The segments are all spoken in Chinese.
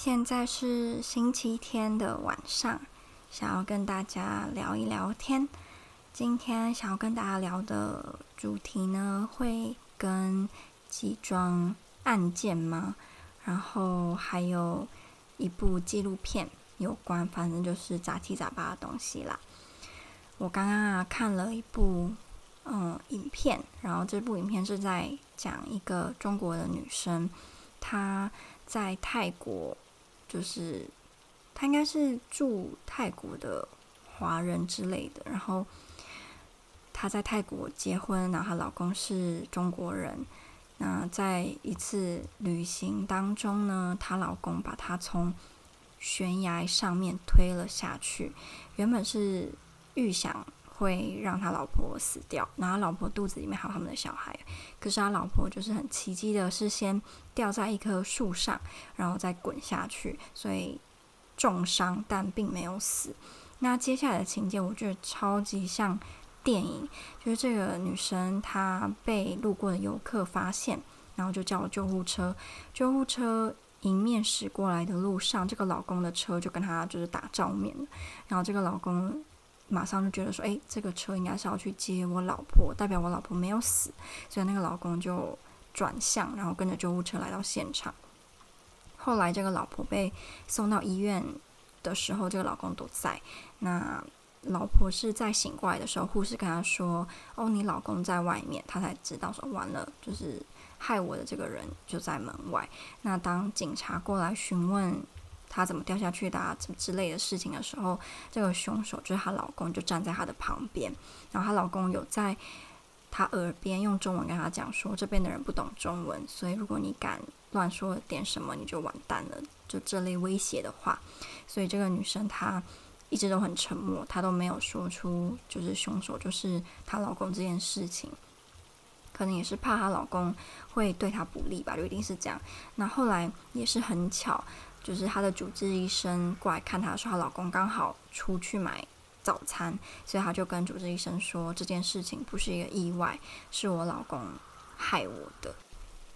现在是星期天的晚上，想要跟大家聊一聊天。今天想要跟大家聊的主题呢，会跟几桩案件吗？然后还有一部纪录片有关，反正就是杂七杂八的东西啦。我刚刚啊看了一部嗯影片，然后这部影片是在讲一个中国的女生，她在泰国。就是她应该是住泰国的华人之类的，然后她在泰国结婚，然后她老公是中国人。那在一次旅行当中呢，她老公把她从悬崖上面推了下去，原本是预想。会让他老婆死掉，然后老婆肚子里面还有他们的小孩。可是他老婆就是很奇迹的，是先掉在一棵树上，然后再滚下去，所以重伤但并没有死。那接下来的情节，我觉得超级像电影，就是这个女生她被路过的游客发现，然后就叫救护车。救护车迎面驶过来的路上，这个老公的车就跟他就是打照面，然后这个老公。马上就觉得说，诶，这个车应该是要去接我老婆，代表我老婆没有死，所以那个老公就转向，然后跟着救护车来到现场。后来这个老婆被送到医院的时候，这个老公都在。那老婆是在醒过来的时候，护士跟她说：“哦，你老公在外面。”她才知道说完了，就是害我的这个人就在门外。那当警察过来询问。她怎么掉下去的啊，什么之类的事情的时候，这个凶手就是她老公，就站在她的旁边。然后她老公有在她耳边用中文跟她讲说，这边的人不懂中文，所以如果你敢乱说点什么，你就完蛋了，就这类威胁的话。所以这个女生她一直都很沉默，她都没有说出就是凶手就是她老公这件事情，可能也是怕她老公会对她不利吧，就一定是这样。那后来也是很巧。就是她的主治医生过来看她的时候，她老公刚好出去买早餐，所以她就跟主治医生说，这件事情不是一个意外，是我老公害我的。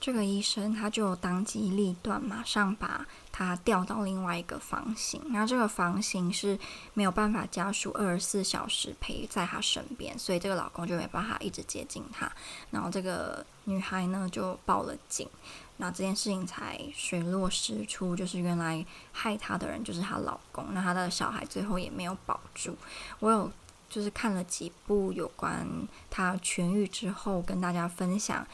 这个医生他就当机立断，马上把他调到另外一个房型。然后这个房型是没有办法家属二十四小时陪在他身边，所以这个老公就没办法一直接近他。然后这个女孩呢就报了警，那这件事情才水落石出，就是原来害她的人就是她老公。那她的小孩最后也没有保住。我有就是看了几部有关她痊愈之后跟大家分享。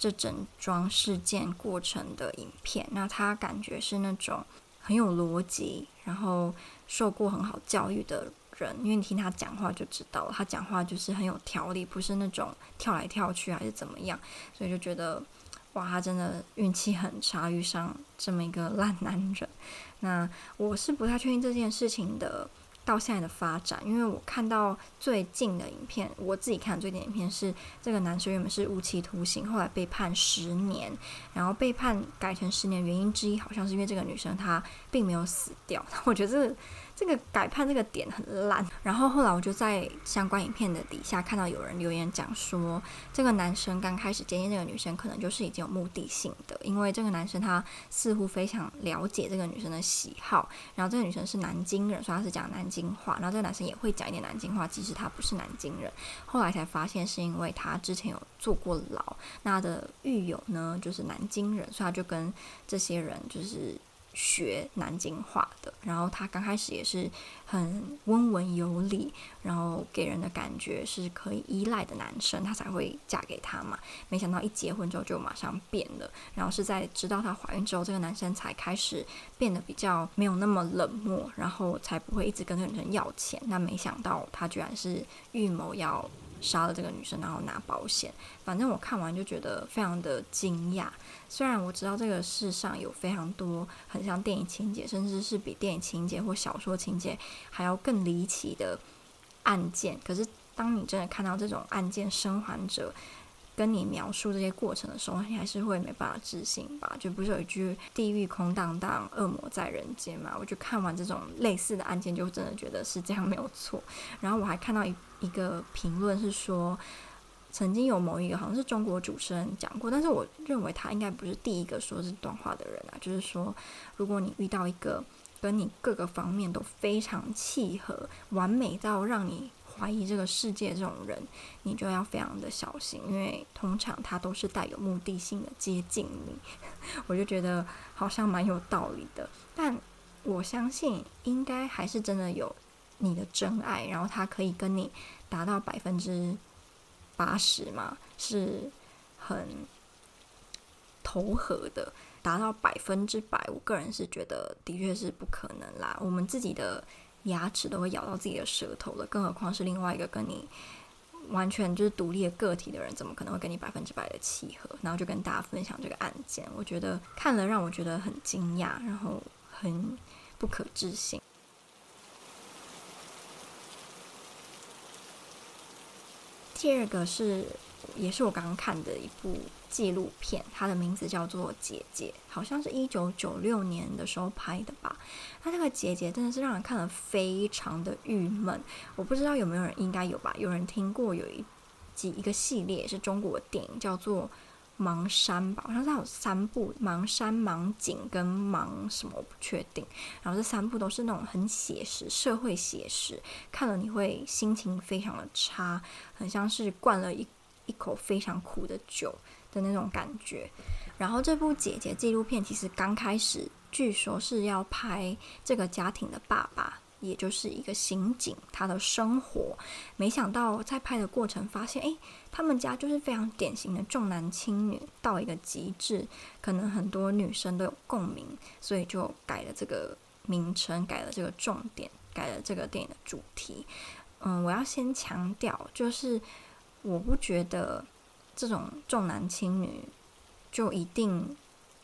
这整桩事件过程的影片，那他感觉是那种很有逻辑，然后受过很好教育的人，因为你听他讲话就知道了，他讲话就是很有条理，不是那种跳来跳去还是怎么样，所以就觉得哇，他真的运气很差，遇上这么一个烂男人。那我是不太确定这件事情的。到现在的发展，因为我看到最近的影片，我自己看最近的影片是这个男生原本是无期徒刑，后来被判十年，然后被判改成十年原因之一，好像是因为这个女生她并没有死掉。我觉得这个。这个改判这个点很烂，然后后来我就在相关影片的底下看到有人留言讲说，这个男生刚开始接近这个女生，可能就是已经有目的性的，因为这个男生他似乎非常了解这个女生的喜好，然后这个女生是南京人，所以他是讲南京话，然后这个男生也会讲一点南京话，即使他不是南京人。后来才发现是因为他之前有坐过牢，那他的狱友呢就是南京人，所以他就跟这些人就是。学南京话的，然后他刚开始也是很温文有礼，然后给人的感觉是可以依赖的男生，他才会嫁给他嘛。没想到一结婚之后就马上变了，然后是在知道她怀孕之后，这个男生才开始变得比较没有那么冷漠，然后才不会一直跟这个女生要钱。那没想到他居然是预谋要杀了这个女生，然后拿保险。反正我看完就觉得非常的惊讶。虽然我知道这个世上有非常多很像电影情节，甚至是比电影情节或小说情节还要更离奇的案件，可是当你真的看到这种案件生还者跟你描述这些过程的时候，你还是会没办法置信吧？就不是有一句“地狱空荡荡，恶魔在人间”嘛？我就看完这种类似的案件，就真的觉得是这样没有错。然后我还看到一一个评论是说。曾经有某一个好像是中国主持人讲过，但是我认为他应该不是第一个说这段话的人啊。就是说，如果你遇到一个跟你各个方面都非常契合、完美到让你怀疑这个世界这种人，你就要非常的小心，因为通常他都是带有目的性的接近你。我就觉得好像蛮有道理的，但我相信应该还是真的有你的真爱，然后他可以跟你达到百分之。八十嘛，是很投合的，达到百分之百，我个人是觉得的确是不可能啦。我们自己的牙齿都会咬到自己的舌头了，更何况是另外一个跟你完全就是独立的个体的人，怎么可能会跟你百分之百的契合？然后就跟大家分享这个案件，我觉得看了让我觉得很惊讶，然后很不可置信。第二个是，也是我刚刚看的一部纪录片，它的名字叫做《姐姐》，好像是一九九六年的时候拍的吧。它这个姐姐真的是让人看了非常的郁闷。我不知道有没有人应该有吧？有人听过有一集一个系列是中国电影，叫做。盲山吧，好像它有三部，盲山、盲井跟盲什么我不确定。然后这三部都是那种很写实、社会写实，看了你会心情非常的差，很像是灌了一一口非常苦的酒的那种感觉。然后这部姐姐纪录片其实刚开始，据说是要拍这个家庭的爸爸。也就是一个刑警，他的生活，没想到在拍的过程发现，诶，他们家就是非常典型的重男轻女到一个极致，可能很多女生都有共鸣，所以就改了这个名称，改了这个重点，改了这个电影的主题。嗯，我要先强调，就是我不觉得这种重男轻女就一定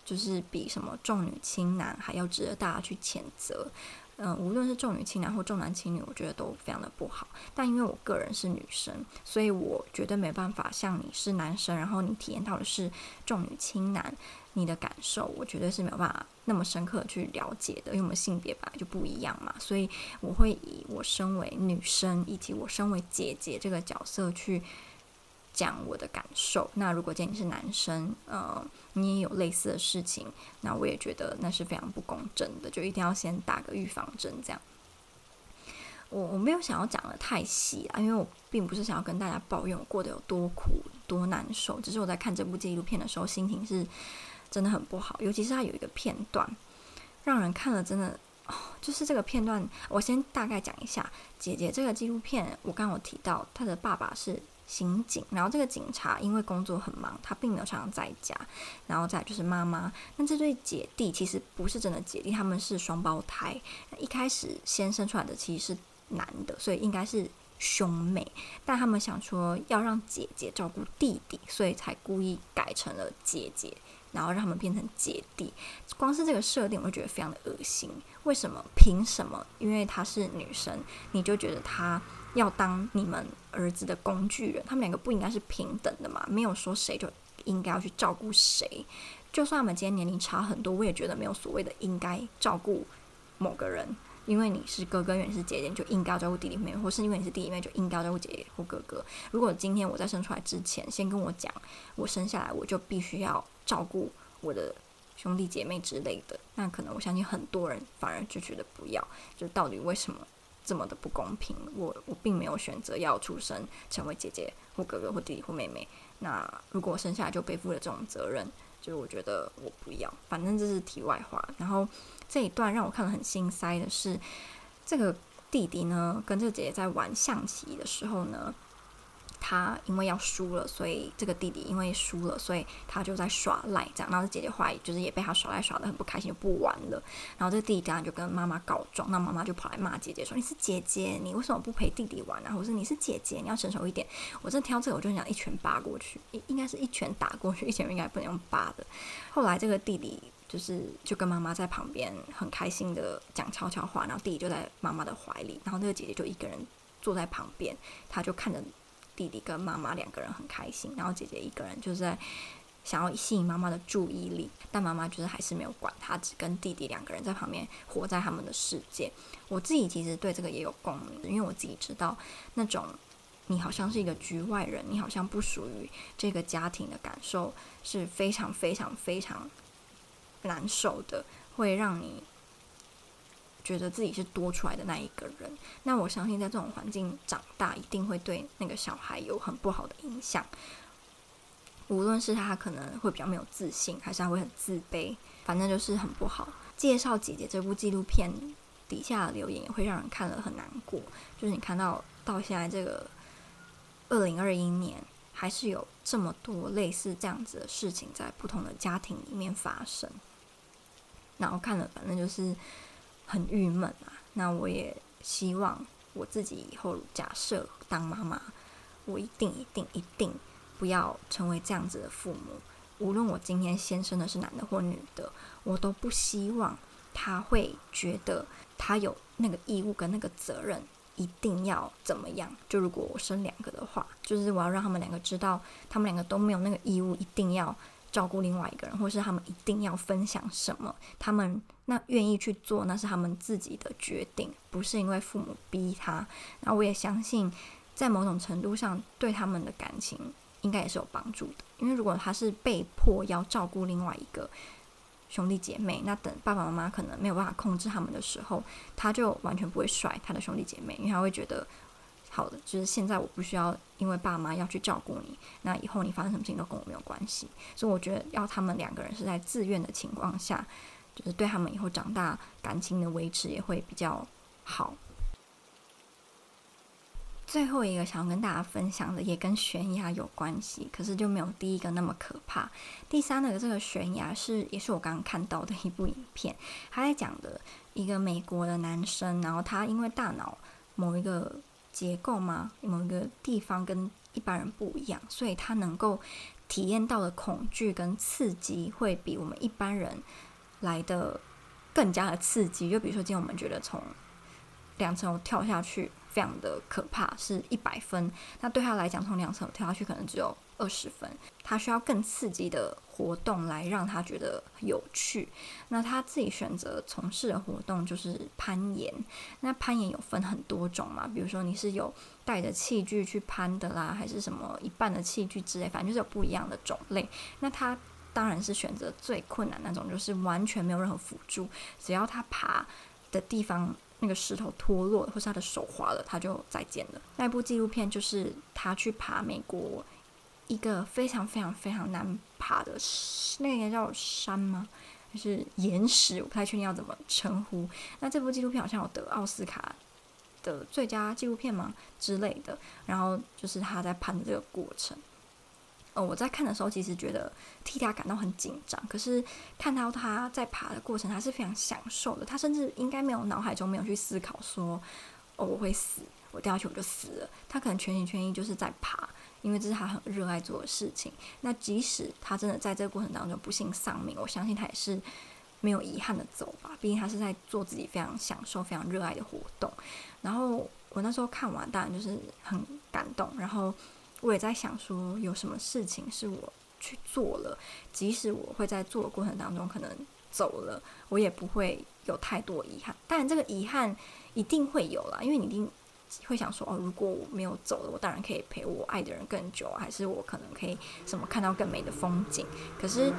就是比什么重女轻男还要值得大家去谴责。嗯，无论是重女轻男或重男轻女，我觉得都非常的不好。但因为我个人是女生，所以我绝对没办法像你是男生，然后你体验到的是重女轻男，你的感受，我绝对是没有办法那么深刻去了解的。因为我们性别本来就不一样嘛，所以我会以我身为女生以及我身为姐姐这个角色去。讲我的感受。那如果今天你是男生，呃，你也有类似的事情，那我也觉得那是非常不公正的，就一定要先打个预防针。这样，我我没有想要讲得太细啊，因为我并不是想要跟大家抱怨我过得有多苦、多难受。只是我在看这部纪录片的时候，心情是真的很不好。尤其是它有一个片段，让人看了真的，哦，就是这个片段，我先大概讲一下。姐姐这个纪录片，我刚刚有提到，她的爸爸是。刑警，然后这个警察因为工作很忙，他并没有常常在家。然后再就是妈妈，那这对姐弟其实不是真的姐弟，他们是双胞胎。一开始先生出来的其实是男的，所以应该是兄妹。但他们想说要让姐姐照顾弟弟，所以才故意改成了姐姐，然后让他们变成姐弟。光是这个设定，我就觉得非常的恶心。为什么？凭什么？因为她是女生，你就觉得她。要当你们儿子的工具人，他们两个不应该是平等的嘛？没有说谁就应该要去照顾谁。就算他们今天年龄差很多，我也觉得没有所谓的应该照顾某个人。因为你是哥哥，因为你是姐姐，你就应该照顾弟弟妹妹；或是因为你是弟弟妹妹，就应该照顾姐姐或哥哥。如果今天我在生出来之前，先跟我讲，我生下来我就必须要照顾我的兄弟姐妹之类的，那可能我相信很多人反而就觉得不要。就到底为什么？这么的不公平，我我并没有选择要出生成为姐姐或哥哥或弟弟或妹妹。那如果我生下来就背负了这种责任，就我觉得我不要。反正这是题外话。然后这一段让我看了很心塞的是，这个弟弟呢跟这个姐姐在玩象棋的时候呢。他因为要输了，所以这个弟弟因为输了，所以他就在耍赖，这样。然后姐姐后来就是也被他耍赖耍得很不开心，就不玩了。然后这个弟弟当然就跟妈妈告状，那妈妈就跑来骂姐姐说：“你是姐姐，你为什么不陪弟弟玩啊？或者你是姐姐，你要成熟一点。”我真挑这个，我就想一拳扒过去，应应该是一拳打过去，一拳应该不能用扒的。后来这个弟弟就是就跟妈妈在旁边很开心的讲悄悄话，然后弟弟就在妈妈的怀里，然后那个姐姐就一个人坐在旁边，他就看着。弟弟跟妈妈两个人很开心，然后姐姐一个人就在想要吸引妈妈的注意力，但妈妈就是还是没有管他，只跟弟弟两个人在旁边活在他们的世界。我自己其实对这个也有共鸣，因为我自己知道那种你好像是一个局外人，你好像不属于这个家庭的感受是非常非常非常难受的，会让你觉得自己是多出来的那一个人。那我相信，在这种环境长大，一定会对那个小孩有很不好的影响。无论是他可能会比较没有自信，还是他会很自卑，反正就是很不好。介绍姐姐这部纪录片底下的留言也会让人看了很难过，就是你看到到现在这个。二零二一年还是有这么多类似这样子的事情在不同的家庭里面发生，然后看了反正就是很郁闷啊。那我也希望我自己以后假设当妈妈，我一定一定一定不要成为这样子的父母。无论我今天先生的是男的或女的，我都不希望他会觉得他有那个义务跟那个责任。一定要怎么样？就如果我生两个的话，就是我要让他们两个知道，他们两个都没有那个义务，一定要照顾另外一个人，或是他们一定要分享什么，他们那愿意去做，那是他们自己的决定，不是因为父母逼他。那我也相信，在某种程度上，对他们的感情应该也是有帮助的，因为如果他是被迫要照顾另外一个。兄弟姐妹，那等爸爸妈妈可能没有办法控制他们的时候，他就完全不会甩他的兄弟姐妹，因为他会觉得，好的，就是现在我不需要因为爸妈要去照顾你，那以后你发生什么事情都跟我没有关系。所以我觉得要他们两个人是在自愿的情况下，就是对他们以后长大感情的维持也会比较好。最后一个想要跟大家分享的也跟悬崖有关系，可是就没有第一个那么可怕。第三个这个悬崖是也是我刚刚看到的一部影片，他在讲的一个美国的男生，然后他因为大脑某一个结构吗，某一个地方跟一般人不一样，所以他能够体验到的恐惧跟刺激会比我们一般人来的更加的刺激。就比如说今天我们觉得从两层楼跳下去。非常的可怕，是一百分。那对他来讲，从两层楼跳下去可能只有二十分。他需要更刺激的活动来让他觉得有趣。那他自己选择从事的活动就是攀岩。那攀岩有分很多种嘛，比如说你是有带着器具去攀的啦，还是什么一半的器具之类，反正就是有不一样的种类。那他当然是选择最困难那种，就是完全没有任何辅助，只要他爬的地方。那个石头脱落，或是他的手滑了，他就再见了。那部纪录片就是他去爬美国一个非常非常非常难爬的，那个应该叫山吗？还是岩石？我不太确定要怎么称呼。那这部纪录片好像有得奥斯卡的最佳纪录片吗之类的？然后就是他在攀的这个过程。哦，我在看的时候，其实觉得替他感到很紧张。可是看到他在爬的过程，他是非常享受的。他甚至应该没有脑海中没有去思考说，哦，我会死，我掉下去我就死了。他可能全心全意就是在爬，因为这是他很热爱做的事情。那即使他真的在这个过程当中不幸丧命，我相信他也是没有遗憾的走吧。毕竟他是在做自己非常享受、非常热爱的活动。然后我那时候看完，当然就是很感动。然后。我也在想说，有什么事情是我去做了，即使我会在做的过程当中可能走了，我也不会有太多遗憾。当然，这个遗憾一定会有啦，因为你一定会想说，哦，如果我没有走了，我当然可以陪我爱的人更久，还是我可能可以什么看到更美的风景。可是，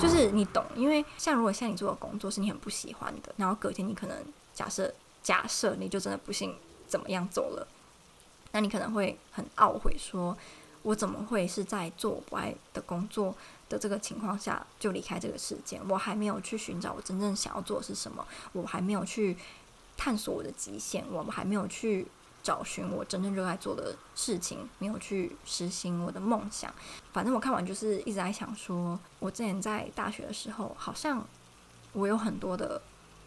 就是你懂，因为像如果像你做的工作是你很不喜欢的，然后隔天你可能假设假设你就真的不幸怎么样走了。那你可能会很懊悔，说：“我怎么会是在做我不爱的工作的这个情况下就离开这个世界？我还没有去寻找我真正想要做的是什么，我还没有去探索我的极限，我们还没有去找寻我真正热爱做的事情，没有去实行我的梦想。反正我看完就是一直在想说，我之前在大学的时候，好像我有很多的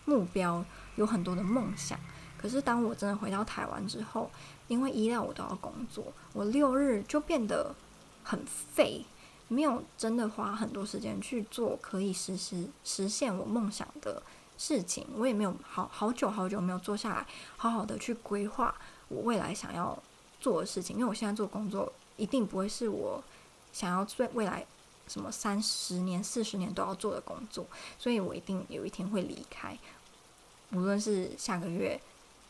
目标，有很多的梦想。”可是当我真的回到台湾之后，因为依赖我都要工作，我六日就变得很废，没有真的花很多时间去做可以实施实现我梦想的事情。我也没有好好久好久没有坐下来，好好的去规划我未来想要做的事情。因为我现在做工作一定不会是我想要最未来什么三十年、四十年都要做的工作，所以我一定有一天会离开，无论是下个月。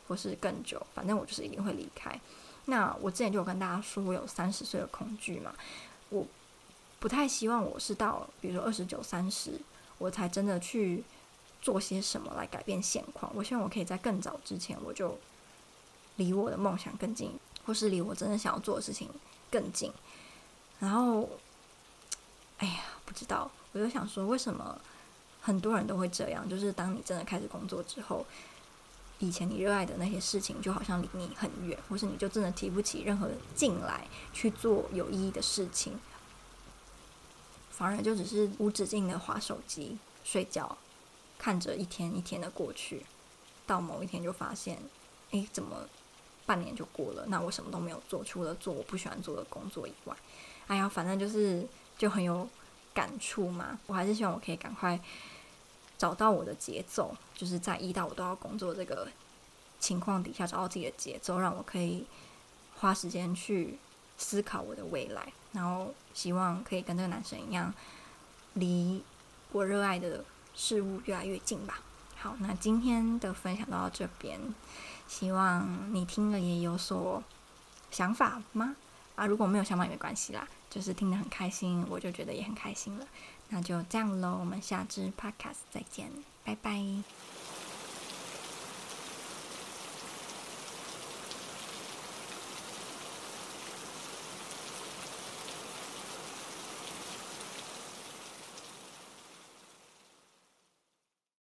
或是更久，反正我就是一定会离开。那我之前就有跟大家说，我有三十岁的恐惧嘛，我不太希望我是到比如说二十九、三十，我才真的去做些什么来改变现况。我希望我可以在更早之前，我就离我的梦想更近，或是离我真的想要做的事情更近。然后，哎呀，不知道，我就想说，为什么很多人都会这样？就是当你真的开始工作之后。以前你热爱的那些事情，就好像离你很远，或是你就真的提不起任何劲来去做有意义的事情，反而就只是无止境的划手机、睡觉，看着一天一天的过去，到某一天就发现，诶，怎么半年就过了？那我什么都没有做，除了做我不喜欢做的工作以外，哎呀，反正就是就很有感触嘛。我还是希望我可以赶快。找到我的节奏，就是在一到五都要工作这个情况底下，找到自己的节奏，让我可以花时间去思考我的未来，然后希望可以跟这个男生一样，离我热爱的事物越来越近吧。好，那今天的分享到这边，希望你听了也有所想法吗？啊，如果没有想法也没关系啦，就是听得很开心，我就觉得也很开心了。那就这样喽，我们下支 Podcast 再见，拜拜。